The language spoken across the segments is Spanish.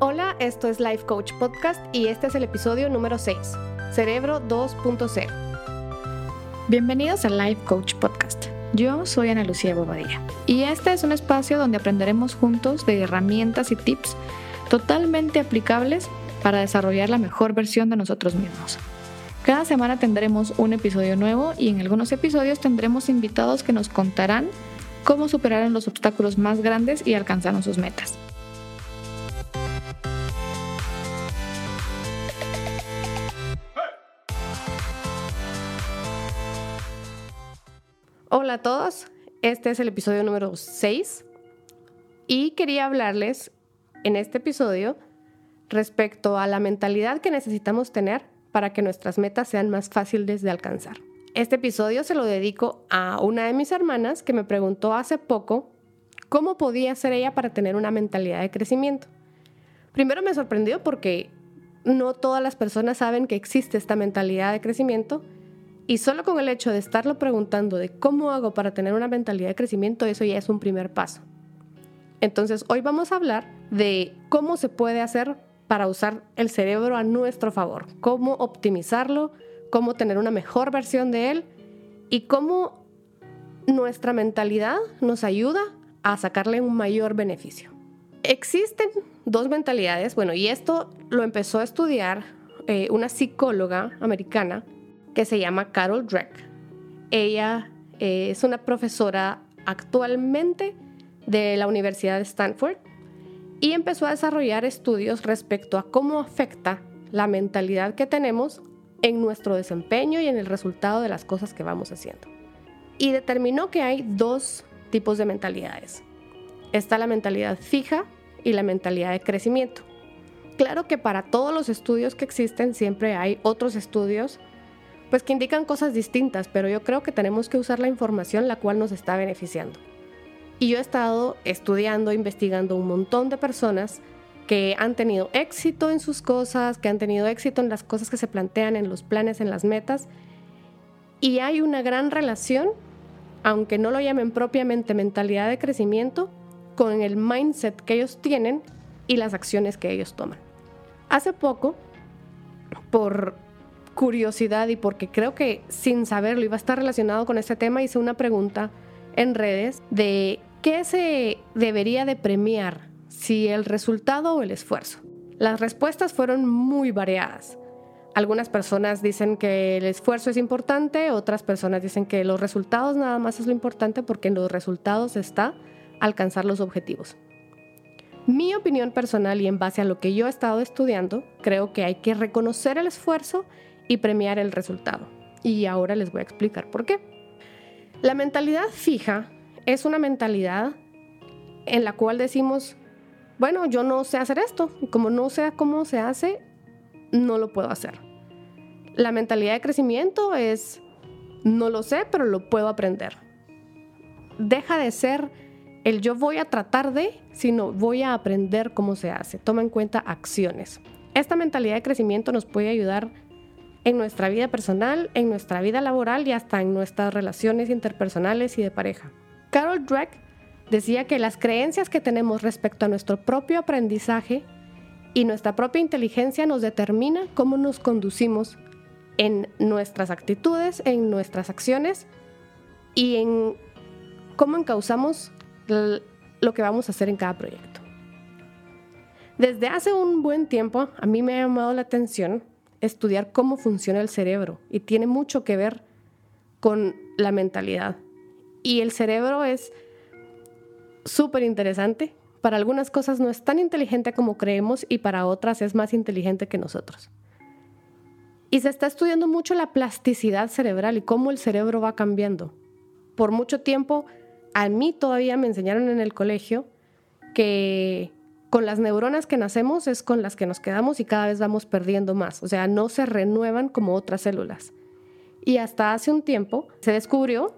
Hola, esto es Life Coach Podcast y este es el episodio número 6, Cerebro 2.0. Bienvenidos a Life Coach Podcast. Yo soy Ana Lucía Bobadilla y este es un espacio donde aprenderemos juntos de herramientas y tips totalmente aplicables para desarrollar la mejor versión de nosotros mismos. Cada semana tendremos un episodio nuevo y en algunos episodios tendremos invitados que nos contarán cómo superaron los obstáculos más grandes y alcanzaron sus metas. Hola a todos, este es el episodio número 6 y quería hablarles en este episodio respecto a la mentalidad que necesitamos tener para que nuestras metas sean más fáciles de alcanzar. Este episodio se lo dedico a una de mis hermanas que me preguntó hace poco cómo podía ser ella para tener una mentalidad de crecimiento. Primero me sorprendió porque no todas las personas saben que existe esta mentalidad de crecimiento y solo con el hecho de estarlo preguntando de cómo hago para tener una mentalidad de crecimiento, eso ya es un primer paso. Entonces hoy vamos a hablar de cómo se puede hacer para usar el cerebro a nuestro favor, cómo optimizarlo, cómo tener una mejor versión de él y cómo nuestra mentalidad nos ayuda a sacarle un mayor beneficio. Existen dos mentalidades, bueno, y esto lo empezó a estudiar eh, una psicóloga americana que se llama Carol Dweck. Ella eh, es una profesora actualmente de la Universidad de Stanford y empezó a desarrollar estudios respecto a cómo afecta la mentalidad que tenemos en nuestro desempeño y en el resultado de las cosas que vamos haciendo. Y determinó que hay dos tipos de mentalidades. Está la mentalidad fija y la mentalidad de crecimiento. Claro que para todos los estudios que existen siempre hay otros estudios pues que indican cosas distintas, pero yo creo que tenemos que usar la información la cual nos está beneficiando. Y yo he estado estudiando, investigando un montón de personas que han tenido éxito en sus cosas, que han tenido éxito en las cosas que se plantean, en los planes, en las metas. Y hay una gran relación, aunque no lo llamen propiamente mentalidad de crecimiento, con el mindset que ellos tienen y las acciones que ellos toman. Hace poco, por curiosidad y porque creo que sin saberlo iba a estar relacionado con este tema, hice una pregunta en redes de qué se debería de premiar si el resultado o el esfuerzo. Las respuestas fueron muy variadas. Algunas personas dicen que el esfuerzo es importante, otras personas dicen que los resultados nada más es lo importante porque en los resultados está alcanzar los objetivos. Mi opinión personal y en base a lo que yo he estado estudiando, creo que hay que reconocer el esfuerzo y premiar el resultado. Y ahora les voy a explicar por qué. La mentalidad fija es una mentalidad en la cual decimos, bueno, yo no sé hacer esto como no sé cómo se hace, no lo puedo hacer. La mentalidad de crecimiento es, no lo sé, pero lo puedo aprender. Deja de ser el yo voy a tratar de, sino voy a aprender cómo se hace. Toma en cuenta acciones. Esta mentalidad de crecimiento nos puede ayudar en nuestra vida personal, en nuestra vida laboral y hasta en nuestras relaciones interpersonales y de pareja. Carol Dweck decía que las creencias que tenemos respecto a nuestro propio aprendizaje y nuestra propia inteligencia nos determina cómo nos conducimos en nuestras actitudes, en nuestras acciones y en cómo encauzamos lo que vamos a hacer en cada proyecto. Desde hace un buen tiempo a mí me ha llamado la atención estudiar cómo funciona el cerebro y tiene mucho que ver con la mentalidad. Y el cerebro es súper interesante. Para algunas cosas no es tan inteligente como creemos y para otras es más inteligente que nosotros. Y se está estudiando mucho la plasticidad cerebral y cómo el cerebro va cambiando. Por mucho tiempo, a mí todavía me enseñaron en el colegio que con las neuronas que nacemos es con las que nos quedamos y cada vez vamos perdiendo más. O sea, no se renuevan como otras células. Y hasta hace un tiempo se descubrió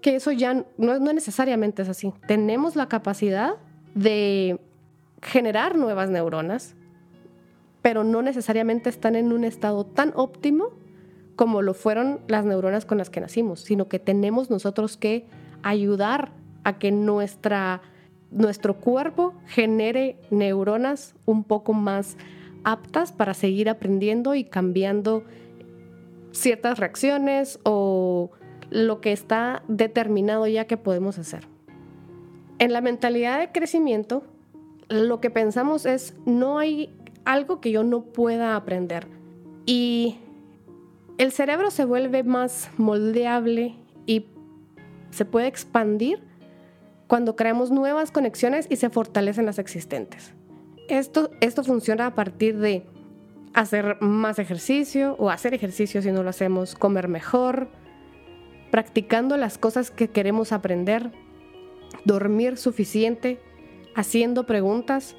que eso ya no, no necesariamente es así. Tenemos la capacidad de generar nuevas neuronas, pero no necesariamente están en un estado tan óptimo como lo fueron las neuronas con las que nacimos, sino que tenemos nosotros que ayudar a que nuestra nuestro cuerpo genere neuronas un poco más aptas para seguir aprendiendo y cambiando ciertas reacciones o lo que está determinado ya que podemos hacer. En la mentalidad de crecimiento, lo que pensamos es, no hay algo que yo no pueda aprender. Y el cerebro se vuelve más moldeable y se puede expandir cuando creamos nuevas conexiones y se fortalecen las existentes. Esto, esto funciona a partir de hacer más ejercicio o hacer ejercicio si no lo hacemos, comer mejor, practicando las cosas que queremos aprender, dormir suficiente, haciendo preguntas.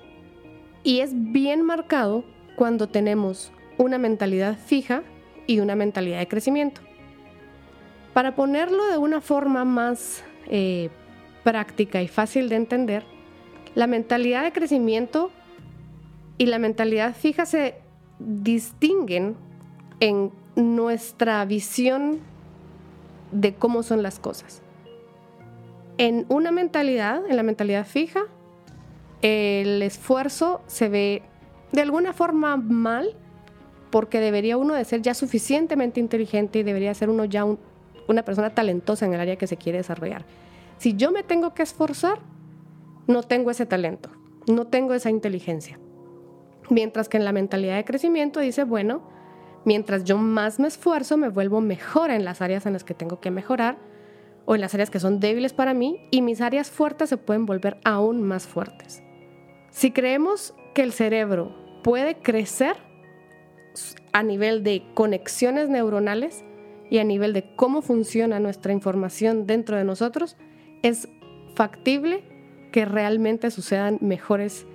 Y es bien marcado cuando tenemos una mentalidad fija y una mentalidad de crecimiento. Para ponerlo de una forma más eh, práctica y fácil de entender, la mentalidad de crecimiento y la mentalidad fija se distinguen en nuestra visión de cómo son las cosas. En una mentalidad, en la mentalidad fija, el esfuerzo se ve de alguna forma mal porque debería uno de ser ya suficientemente inteligente y debería ser uno ya una persona talentosa en el área que se quiere desarrollar. Si yo me tengo que esforzar, no tengo ese talento, no tengo esa inteligencia. Mientras que en la mentalidad de crecimiento dice, bueno, mientras yo más me esfuerzo, me vuelvo mejor en las áreas en las que tengo que mejorar o en las áreas que son débiles para mí y mis áreas fuertes se pueden volver aún más fuertes. Si creemos que el cerebro puede crecer a nivel de conexiones neuronales y a nivel de cómo funciona nuestra información dentro de nosotros, es factible que realmente sucedan mejores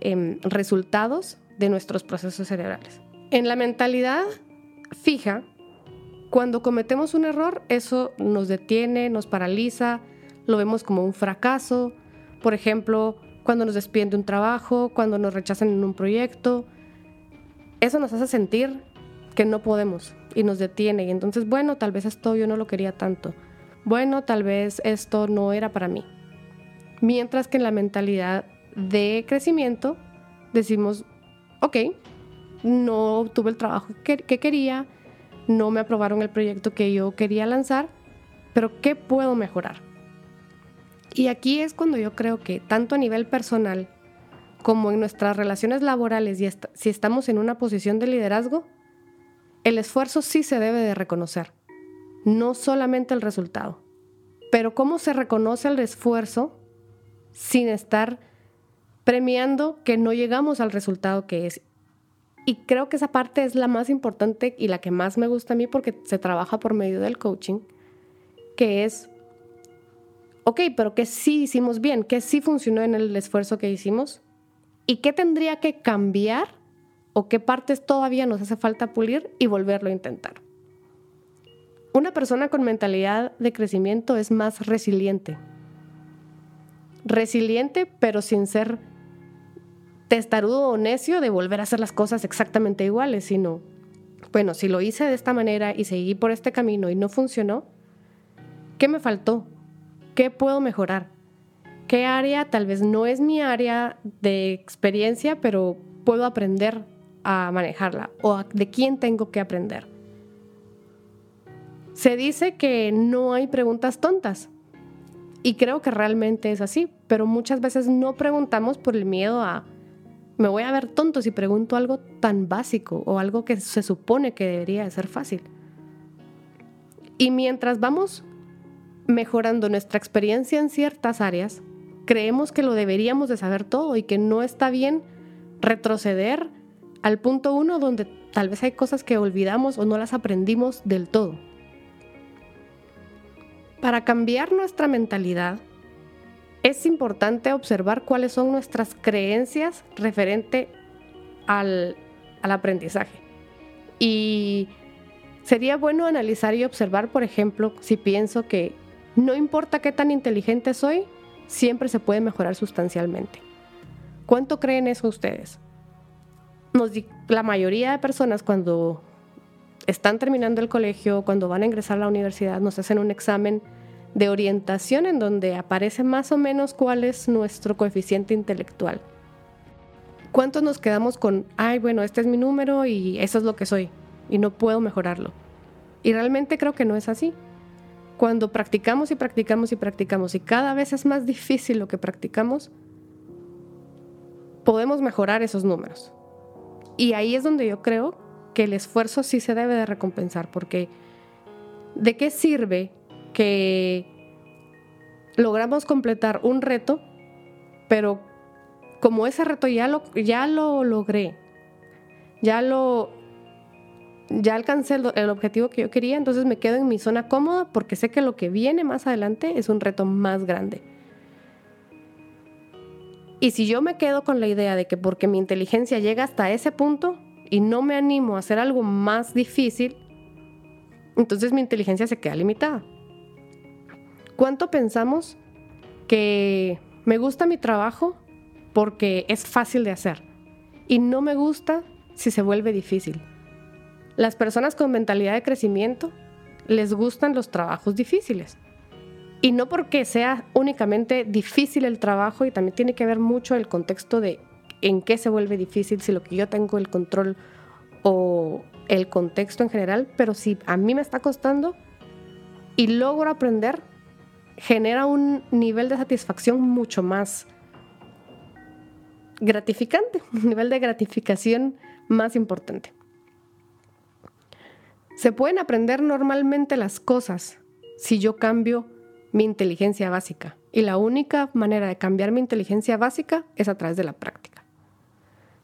em, resultados de nuestros procesos cerebrales. En la mentalidad fija, cuando cometemos un error, eso nos detiene, nos paraliza, lo vemos como un fracaso. Por ejemplo, cuando nos despiden de un trabajo, cuando nos rechazan en un proyecto. Eso nos hace sentir que no podemos y nos detiene. Y entonces, bueno, tal vez esto yo no lo quería tanto bueno, tal vez esto no era para mí. Mientras que en la mentalidad de crecimiento decimos, ok, no tuve el trabajo que, quería, no me aprobaron el proyecto que yo quería lanzar, pero ¿qué puedo mejorar? Y aquí es cuando yo creo que tanto a nivel personal como en nuestras relaciones laborales y si estamos en una posición de liderazgo, el esfuerzo sí se debe de reconocer no solamente el resultado. Pero cómo se reconoce el esfuerzo sin estar premiando que no llegamos al resultado que es. Y creo que esa parte es la más importante y la que más me gusta a mí porque se trabaja por medio del coaching, que es, ok, pero que sí hicimos bien, que sí funcionó en el esfuerzo que hicimos y qué tendría que cambiar o qué partes todavía nos hace falta pulir y volverlo a intentar. Una persona con mentalidad de crecimiento es más resiliente. Resiliente, pero sin ser testarudo o necio de volver a hacer las cosas exactamente iguales, sino, bueno, si lo hice de esta manera y seguí por este camino y no funcionó, ¿qué me faltó? ¿Qué puedo mejorar? ¿Qué área tal vez no es mi área de experiencia, pero puedo aprender a manejarla? ¿O de quién tengo que aprender? Se dice que no hay preguntas tontas. Y creo que realmente es así, pero muchas veces no preguntamos por el miedo a, me voy a ver tonto si pregunto algo tan básico o algo que se supone que debería de ser fácil. Y mientras vamos mejorando nuestra experiencia en ciertas áreas, creemos que lo deberíamos de saber todo y que no está bien retroceder al punto uno donde tal vez hay cosas que olvidamos o no las aprendimos del todo. Para cambiar nuestra mentalidad, es importante observar cuáles son nuestras creencias referente al, aprendizaje. Y sería bueno analizar y observar, por ejemplo, si pienso que no importa qué tan inteligente soy, siempre se puede mejorar sustancialmente. ¿Cuánto creen eso ustedes? la mayoría de personas cuando están terminando el colegio, cuando van a ingresar a la universidad, nos hacen un examen de orientación en donde aparece más o menos cuál es nuestro coeficiente intelectual. ¿Cuántos nos quedamos con, ay, bueno, este es mi número y eso es lo que soy y no puedo mejorarlo? Y realmente creo que no es así. Cuando practicamos y practicamos y practicamos y cada vez es más difícil lo que practicamos, podemos mejorar esos números. Y ahí es donde yo creo que el esfuerzo sí se debe de recompensar, porque ¿de qué sirve que logramos completar un reto, pero como ese reto ya lo, ya lo logré, ya lo ya alcancé el, el, objetivo que yo quería, entonces me quedo en mi zona cómoda porque sé que lo que viene más adelante es un reto más grande. Y si yo me quedo con la idea de que porque mi inteligencia llega hasta ese punto y no me animo a hacer algo más difícil, entonces mi inteligencia se queda limitada. ¿Cuánto pensamos que me gusta mi trabajo porque es fácil de hacer y no me gusta si se vuelve difícil? Las personas con mentalidad de crecimiento les gustan los trabajos difíciles. Y no porque sea únicamente difícil el trabajo, y también tiene que ver mucho el contexto de en qué se vuelve difícil, si lo que yo tengo el control o el contexto en general, pero si a mí me está costando y logro aprender, genera un nivel de satisfacción mucho más gratificante, un nivel de gratificación más importante. Se pueden aprender normalmente las cosas si yo cambio mi inteligencia básica. Y la única manera de cambiar mi inteligencia básica es a través de la práctica.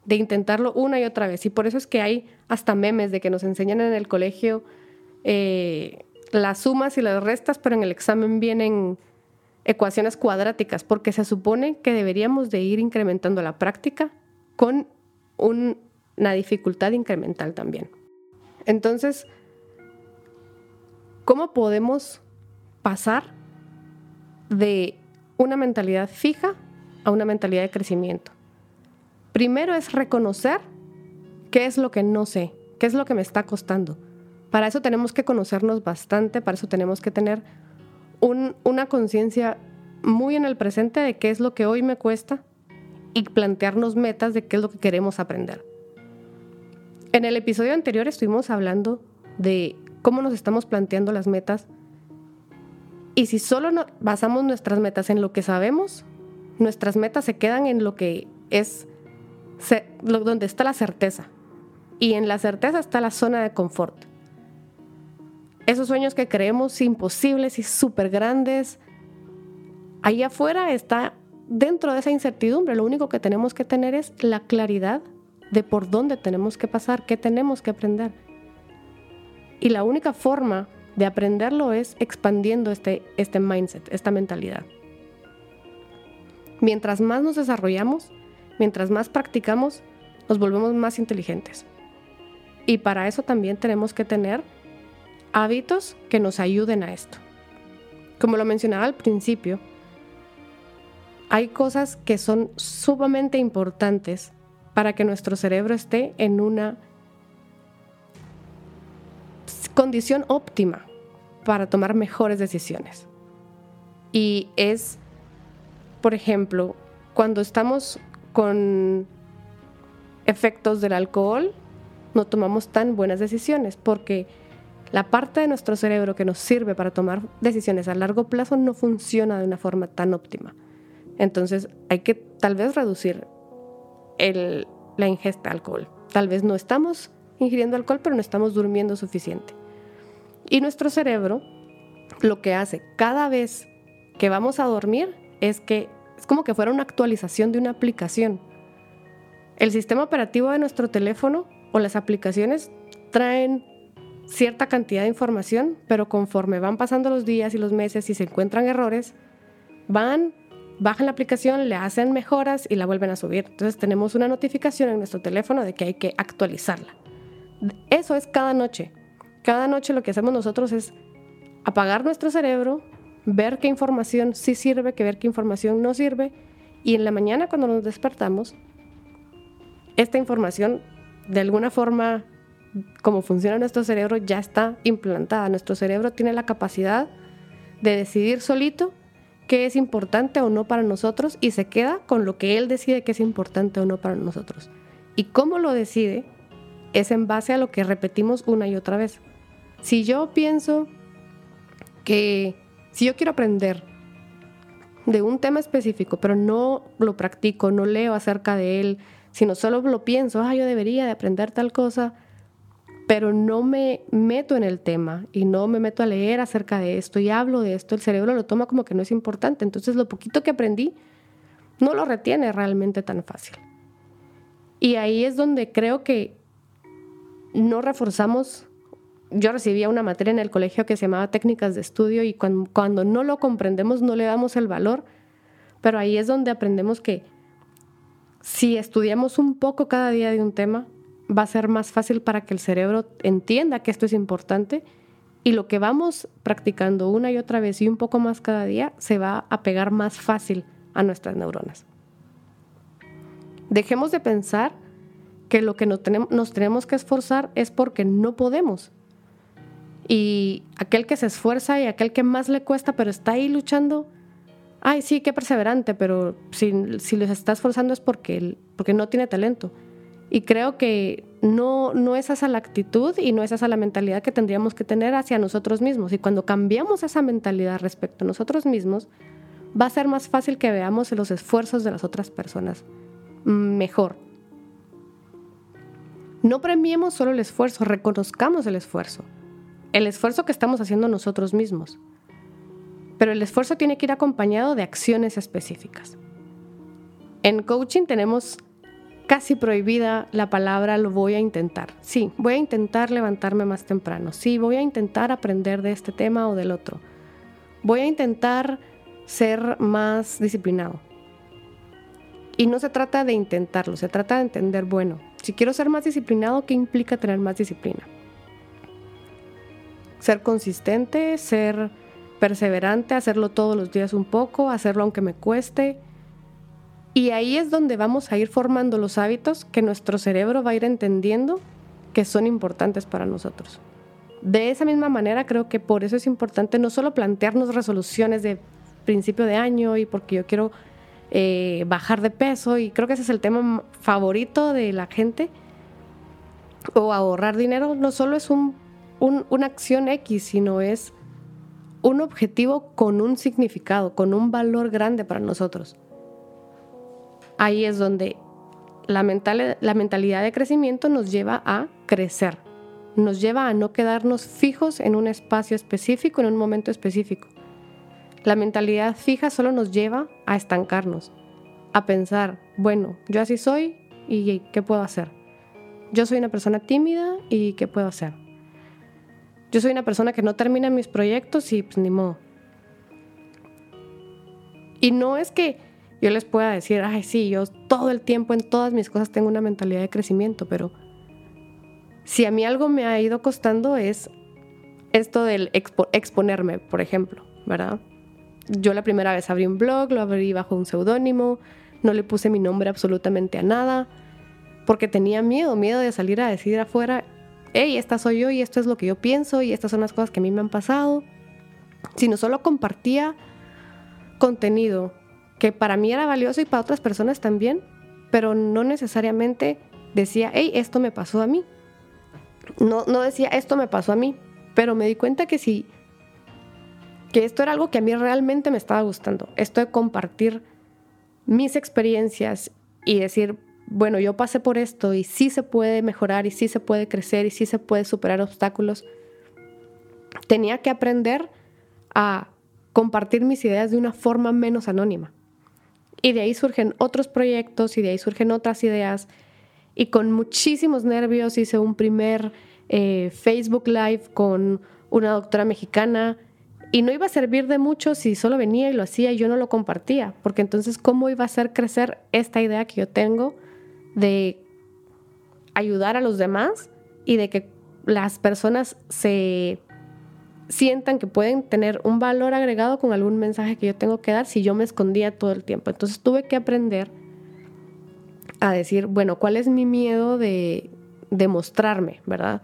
De intentarlo una y otra vez. Y por eso es que hay hasta memes de que nos enseñan en el colegio eh, las sumas y las restas, pero en el examen vienen ecuaciones cuadráticas, porque se supone que deberíamos de ir incrementando la práctica con una dificultad incremental también. Entonces, ¿cómo podemos pasar de una mentalidad fija a una mentalidad de crecimiento? Primero es reconocer qué es lo que no sé, qué es lo que me está costando. Para eso tenemos que conocernos bastante, para eso tenemos que tener una conciencia muy en el presente de qué es lo que hoy me cuesta y plantearnos metas de qué es lo que queremos aprender. En el episodio anterior estuvimos hablando de cómo nos estamos planteando las metas y si solo basamos nuestras metas en lo que sabemos, nuestras metas se quedan en lo que es donde está la certeza. Y en la certeza está la zona de confort esos sueños que creemos imposibles y súper grandes, ahí afuera está dentro de esa incertidumbre. Lo único que tenemos que tener es la claridad de por dónde tenemos que pasar, qué tenemos que aprender. Y la única forma de aprenderlo es expandiendo este, este mindset, esta mentalidad. Mientras más nos desarrollamos, mientras más practicamos, nos volvemos más inteligentes. Y para eso también tenemos que tener hábitos que nos ayuden a esto. Como lo mencionaba al principio, hay cosas que son sumamente importantes para que nuestro cerebro esté en una condición óptima para tomar mejores decisiones. Y es, por ejemplo, cuando estamos con efectos del alcohol, no tomamos tan buenas decisiones porque la parte de nuestro cerebro que nos sirve para tomar decisiones a largo plazo no funciona de una forma tan óptima. Entonces hay que tal vez reducir la ingesta de alcohol. Tal vez no estamos ingiriendo alcohol, pero no estamos durmiendo suficiente. Y nuestro cerebro lo que hace cada vez que vamos a dormir es que es como que fuera una actualización de una aplicación. El sistema operativo de nuestro teléfono o las aplicaciones traen cierta cantidad de información, pero conforme van pasando los días y los meses y se encuentran errores, van, bajan la aplicación, le hacen mejoras y la vuelven a subir. Entonces tenemos una notificación en nuestro teléfono de que hay que actualizarla. Eso es cada noche. Cada noche lo que hacemos nosotros es apagar nuestro cerebro, ver qué información sí sirve, que ver qué información no sirve, y en la mañana cuando nos despertamos, esta información de alguna forma como funciona nuestro cerebro ya está implantada. Nuestro cerebro tiene la capacidad de decidir solito qué es importante o no para nosotros y se queda con lo que él decide que es importante o no para nosotros. Y cómo lo decide es en base a lo que repetimos una y otra vez. Si yo pienso que si yo quiero aprender de un tema específico, pero no lo practico, no leo acerca de él, sino solo lo pienso, ah, yo debería de aprender tal cosa, pero no me meto en el tema y no me meto a leer acerca de esto y hablo de esto, el cerebro lo toma como que no es importante. Entonces lo poquito que aprendí no lo retiene realmente tan fácil. Y ahí es donde creo que no reforzamos. Yo recibía una materia en el colegio que se llamaba técnicas de estudio y cuando, cuando no lo comprendemos no le damos el valor, pero ahí es donde aprendemos que si estudiamos un poco cada día de un tema, va a ser más fácil para que el cerebro entienda que esto es importante y lo que vamos practicando una y otra vez y un poco más cada día se va a pegar más fácil a nuestras neuronas. Dejemos de pensar que lo que nos tenemos, que esforzar es porque no podemos. Y aquel que se esfuerza y aquel que más le cuesta pero está ahí luchando, ay, sí, qué perseverante, pero si, si les está esforzando es porque, porque no tiene talento. Y creo que no, no es esa la actitud y no es esa la mentalidad que tendríamos que tener hacia nosotros mismos. Y cuando cambiamos esa mentalidad respecto a nosotros mismos, va a ser más fácil que veamos los esfuerzos de las otras personas mejor. No premiemos solo el esfuerzo, reconozcamos el esfuerzo. El esfuerzo que estamos haciendo nosotros mismos. Pero el esfuerzo tiene que ir acompañado de acciones específicas. En coaching tenemos casi prohibida la palabra lo voy a intentar. Sí, voy a intentar levantarme más temprano. Sí, voy a intentar aprender de este tema o del otro. Voy a intentar ser más disciplinado. Y no se trata de intentarlo, se trata de entender, bueno, si quiero ser más disciplinado, ¿qué implica tener más disciplina? Ser consistente, ser perseverante, hacerlo todos los días un poco, hacerlo aunque me cueste, y ahí es donde vamos a ir formando los hábitos que nuestro cerebro va a ir entendiendo que son importantes para nosotros. De esa misma manera creo que por eso es importante no solo plantearnos resoluciones de principio de año y porque yo quiero eh, bajar de peso y creo que ese es el tema favorito de la gente o ahorrar dinero no solo es una acción X, sino es un objetivo con un significado, con un valor grande para nosotros ahí es donde la, la mentalidad de crecimiento nos lleva a crecer, nos lleva a no quedarnos fijos en un espacio específico, en un momento específico. La mentalidad fija solo nos lleva a estancarnos, a pensar, bueno, yo así soy y ¿qué puedo hacer? Yo soy una persona tímida y ¿qué puedo hacer? Yo soy una persona que no termina mis proyectos y pues ni modo. Y no es que yo les pueda decir, ay, sí, yo todo el tiempo en todas mis cosas tengo una mentalidad de crecimiento, pero si a mí algo me ha ido costando es esto del exponerme, por ejemplo, ¿verdad? Yo la primera vez abrí un blog, lo abrí bajo un seudónimo, no le puse mi nombre absolutamente a nada, porque tenía miedo, miedo de salir a decir afuera, hey, esta soy yo y esto es lo que yo pienso y estas son las cosas que a mí me han pasado, sino solo compartía contenido que para mí era valioso y para otras personas también, pero no necesariamente decía, hey, esto me pasó a mí. No, no decía, esto me pasó a mí, pero me di cuenta que sí, que esto era algo que a mí realmente me estaba gustando. Esto de compartir mis experiencias y decir, bueno, yo pasé por esto y sí se puede mejorar y sí se puede crecer y sí se puede superar obstáculos. Tenía que aprender a compartir mis ideas de una forma menos anónima. Y de ahí surgen otros proyectos y de ahí surgen otras ideas. Y con muchísimos nervios hice un primer eh, Facebook Live con una doctora mexicana y no iba a servir de mucho si solo venía y lo hacía y yo no lo compartía, porque entonces cómo iba a hacer crecer esta idea que yo tengo de ayudar a los demás y de que las personas se sientan que pueden tener un valor agregado con algún mensaje que yo tengo que dar si yo me escondía todo el tiempo. Entonces tuve que aprender a decir, bueno, ¿cuál es mi miedo de, de mostrarme, verdad?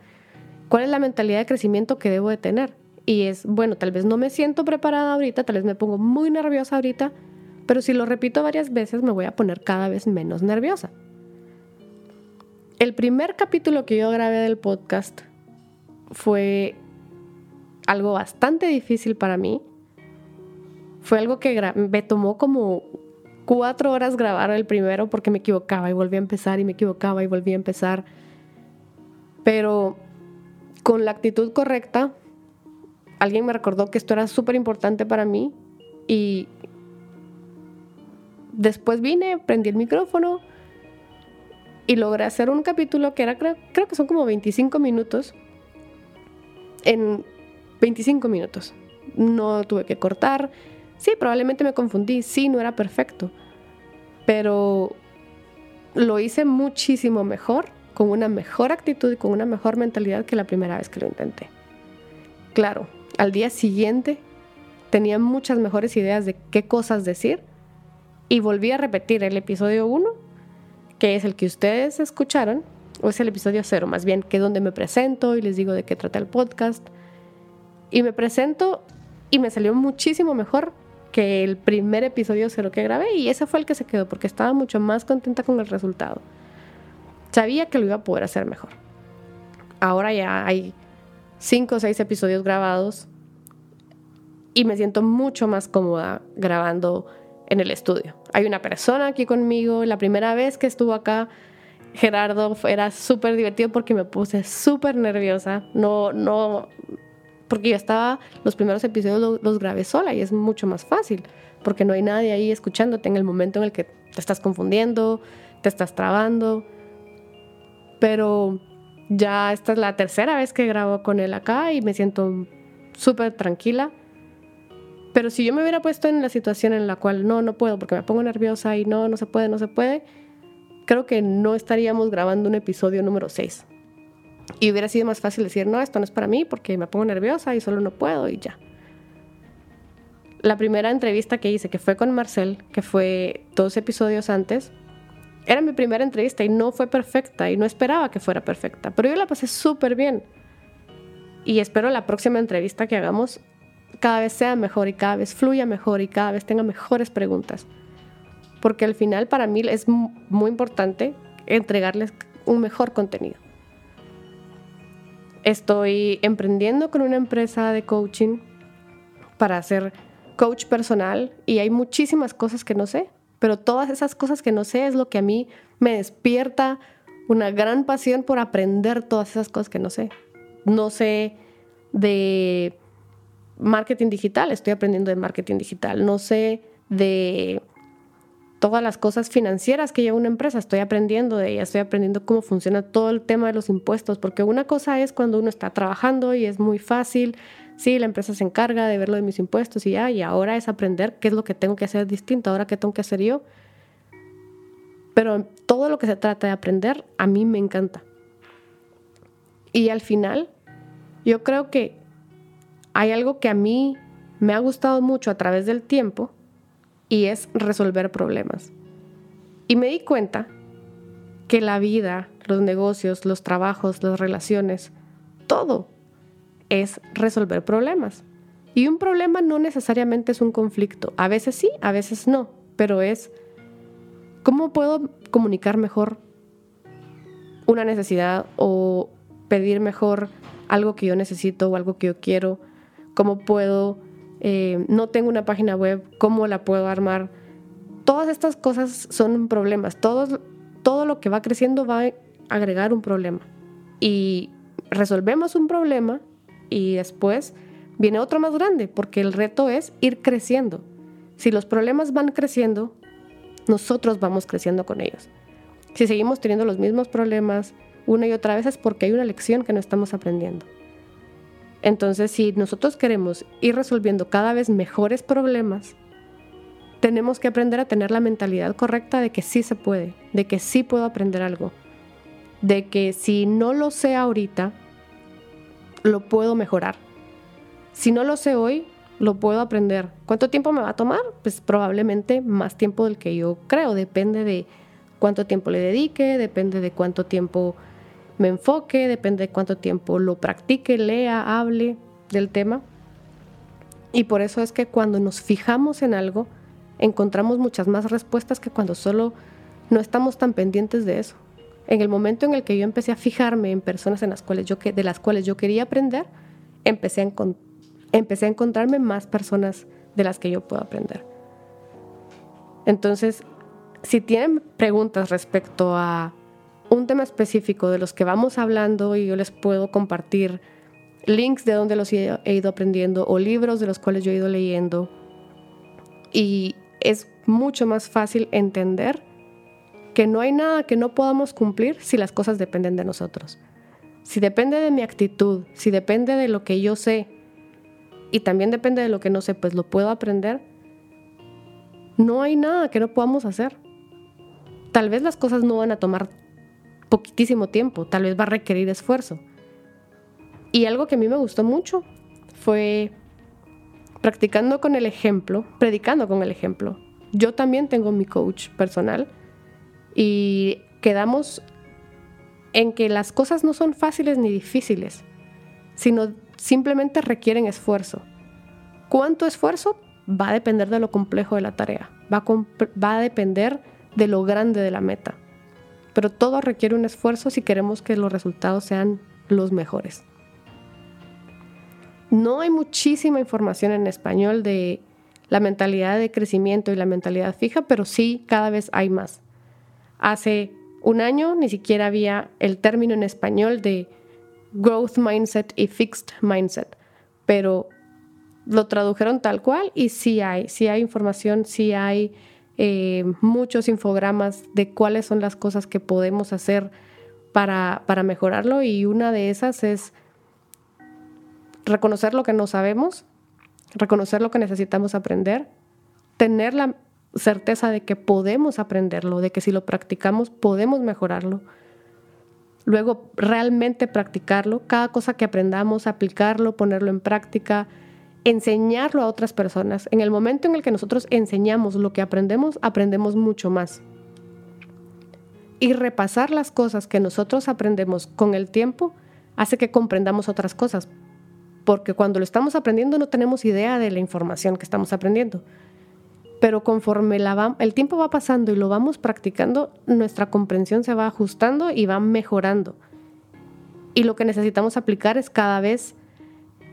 ¿Cuál es la mentalidad de crecimiento que debo de tener? y es, bueno, tal vez no me siento preparada ahorita, tal vez me pongo muy nerviosa ahorita, pero si lo repito varias veces me voy a poner cada vez menos nerviosa. El primer capítulo que yo grabé del podcast fue algo bastante difícil para mí. Fue algo que me tomó como cuatro horas grabar el primero porque me equivocaba y volví a empezar y me equivocaba y volví a empezar. Pero con la actitud correcta, alguien me recordó que esto era súper importante para mí y después vine, prendí el micrófono y logré hacer un capítulo que era, creo, que son como 25 minutos en 25 minutos. No tuve que cortar. Sí, probablemente me confundí. Sí, no era perfecto. Pero lo hice muchísimo mejor, con una mejor actitud y con una mejor mentalidad que la primera vez que lo intenté. Claro, al día siguiente tenía muchas mejores ideas de qué cosas decir y volví a repetir el episodio 1, que es el que ustedes escucharon, o es el episodio 0 más bien, que es donde me presento y les digo de qué trata el podcast y me presento y me salió muchísimo mejor que el primer episodio cero que grabé y ese fue el que se quedó porque estaba mucho más contenta con el resultado. Sabía que lo iba a poder hacer mejor. Ahora ya hay cinco o seis episodios grabados y me siento mucho más cómoda grabando en el estudio. Hay una persona aquí conmigo. La primera vez que estuvo acá, Gerardo, era súper divertido porque me puse súper nerviosa. No, no, porque yo estaba, los primeros episodios los, grabé sola y es mucho más fácil, porque no hay nadie ahí escuchándote en el momento en el que te estás confundiendo, te estás trabando. Pero ya esta es la tercera vez que grabo con él acá y me siento súper tranquila. Pero si yo me hubiera puesto en la situación en la cual no, no puedo porque me pongo nerviosa y no, no se puede, no se puede, creo que no estaríamos grabando un episodio número 6. Y hubiera sido más fácil decir, no, esto no es para mí porque me pongo nerviosa y solo no puedo y ya. La primera entrevista que hice, que fue con Marcel, que fue dos episodios antes, era mi primera entrevista y no fue perfecta y no esperaba que fuera perfecta, pero yo la pasé súper bien. Y espero la próxima entrevista que hagamos cada vez sea mejor y cada vez fluya mejor y cada vez tenga mejores preguntas. Porque al final para mí es muy importante entregarles un mejor contenido. Estoy emprendiendo con una empresa de coaching para ser coach personal y hay muchísimas cosas que no sé, pero todas esas cosas que no sé es lo que a mí me despierta una gran pasión por aprender todas esas cosas que no sé. No sé de marketing digital, estoy aprendiendo de marketing digital. No sé de todas las cosas financieras que lleva una empresa, estoy aprendiendo de ella, estoy aprendiendo cómo funciona todo el tema de los impuestos, porque una cosa es cuando uno está trabajando y es muy fácil, sí, la empresa se encarga de ver lo de mis impuestos y ya, y ahora es aprender qué es lo que tengo que hacer distinto, ahora qué tengo que hacer yo. Pero todo lo que se trata de aprender, a mí me encanta. Y al final, yo creo que hay algo que a mí me ha gustado mucho a través del tiempo, y es resolver problemas. Y me di cuenta que la vida, los negocios, los trabajos, las relaciones, todo es resolver problemas. Y un problema no necesariamente es un conflicto. A veces sí, a veces no, pero es cómo puedo comunicar mejor una necesidad o pedir mejor algo que yo necesito o algo que yo quiero, cómo puedo eh, no tengo una página web, ¿cómo la puedo armar? Todas estas cosas son problemas. Todo, todo lo que va creciendo va a agregar un problema. Y resolvemos un problema y después viene otro más grande, porque el reto es ir creciendo. Si los problemas van creciendo, nosotros vamos creciendo con ellos. Si seguimos teniendo los mismos problemas una y otra vez es porque hay una lección que no estamos aprendiendo. Entonces, si nosotros queremos ir resolviendo cada vez mejores problemas, tenemos que aprender a tener la mentalidad correcta de que sí se puede, de que sí puedo aprender algo, de que si no lo sé ahorita, lo puedo mejorar. Si no lo sé hoy, lo puedo aprender. ¿Cuánto tiempo me va a tomar? Pues probablemente más tiempo del que yo creo. Depende de cuánto tiempo le dedique, depende de cuánto tiempo me enfoque, depende de cuánto tiempo lo practique, lea, hable del tema. Y por eso es que cuando nos fijamos en algo, encontramos muchas más respuestas que cuando solo no estamos tan pendientes de eso. En el momento en el que yo empecé a fijarme en personas en las cuales yo, de las cuales yo quería aprender, empecé a, empecé a encontrarme más personas de las que yo puedo aprender. Entonces, si tienen preguntas respecto a un tema específico de los que vamos hablando y yo les puedo compartir links de donde los he ido aprendiendo o libros de los cuales yo he ido leyendo. Y es mucho más fácil entender que no hay nada que no podamos cumplir si las cosas dependen de nosotros. Si depende de mi actitud, si depende de lo que yo sé y también depende de lo que no sé, pues lo puedo aprender, no hay nada que no podamos hacer. Tal vez las cosas no van a tomar poquitísimo tiempo, tal vez va a requerir esfuerzo. Y algo que a mí me gustó mucho fue practicando con el ejemplo, predicando con el ejemplo. Yo también tengo mi coach personal y quedamos en que las cosas no son fáciles ni difíciles, sino simplemente requieren esfuerzo. ¿Cuánto esfuerzo? Va a depender de lo complejo de la tarea, va a, depender de lo grande de la meta. Pero todo requiere un esfuerzo si queremos que los resultados sean los mejores. No hay muchísima información en español de la mentalidad de crecimiento y la mentalidad fija, pero sí cada vez hay más. Hace un año ni siquiera había el término en español de growth mindset y fixed mindset, pero lo tradujeron tal cual y sí hay, sí hay información, sí hay eh, muchos infogramas de cuáles son las cosas que podemos hacer para, para mejorarlo y una de esas es reconocer lo que no sabemos, reconocer lo que necesitamos aprender, tener la certeza de que podemos aprenderlo, de que si lo practicamos podemos mejorarlo. Luego, realmente practicarlo, cada cosa que aprendamos, aplicarlo, ponerlo en práctica, enseñarlo a otras personas. En el momento en el que nosotros enseñamos lo que aprendemos, aprendemos mucho más. Y repasar las cosas que nosotros aprendemos con el tiempo hace que comprendamos otras cosas, porque cuando lo estamos aprendiendo no tenemos idea de la información que estamos aprendiendo pero conforme el tiempo va pasando y lo vamos practicando, nuestra comprensión se va ajustando y va mejorando. Y lo que necesitamos aplicar es cada vez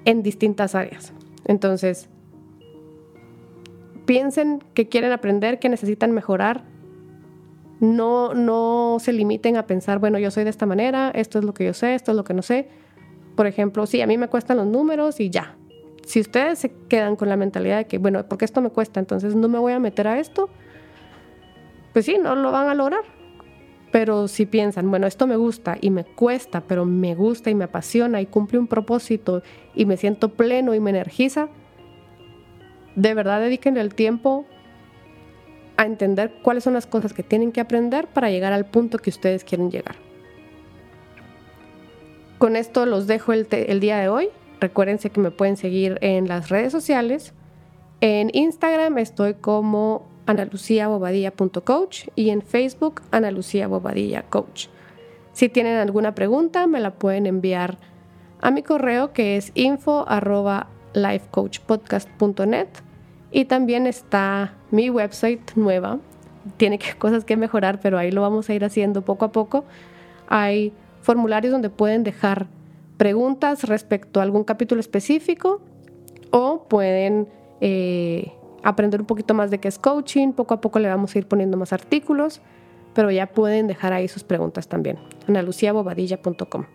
en distintas áreas. Entonces, piensen que quieren aprender, que necesitan mejorar. No, no se limiten a pensar, bueno, yo soy de esta manera, esto es lo que yo sé, esto es lo que no sé. Por ejemplo, sí, a mí me cuestan los números y ya, si ustedes se quedan con la mentalidad de que, bueno, porque esto me cuesta, entonces no me voy a meter a esto, pues sí, no lo van a lograr. Pero si piensan, bueno, esto me gusta y me cuesta, pero me gusta y me apasiona y cumple un propósito y me siento pleno y me energiza, de verdad dediquen el tiempo a entender cuáles son las cosas que tienen que aprender para llegar al punto que ustedes quieren llegar. Con esto los dejo el, día de hoy. Recuérdense que me pueden seguir en las redes sociales. En Instagram estoy como analuciabobadilla.coach y en Facebook Ana Coach. Si tienen alguna pregunta, me la pueden enviar a mi correo que es info lifecoachpodcast.net y también está mi website nueva. Tiene cosas que mejorar, pero ahí lo vamos a ir haciendo poco a poco. Hay formularios donde pueden dejar preguntas respecto a algún capítulo específico o pueden eh, aprender un poquito más de qué es coaching. Poco a poco le vamos a ir poniendo más artículos, pero ya pueden dejar ahí sus preguntas también. analuciabobadilla.com.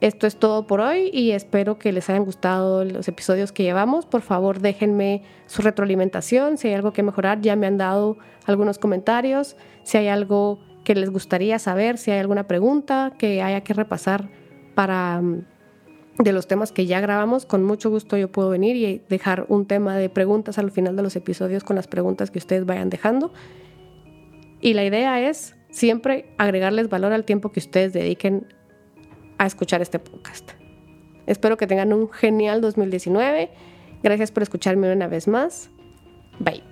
Esto es todo por hoy y espero que les hayan gustado los episodios que llevamos. Por favor, déjenme su retroalimentación. Si hay algo que mejorar, ya me han dado algunos comentarios. Si hay algo que les gustaría saber, si hay alguna pregunta que haya que repasar para mm, de los temas que ya grabamos, con mucho gusto yo puedo venir y dejar un tema de preguntas al final de los episodios con las preguntas que ustedes vayan dejando. Y la idea es siempre agregarles valor al tiempo que ustedes dediquen a escuchar este podcast. Espero que tengan un genial 2019. Gracias por escucharme una vez más. Bye.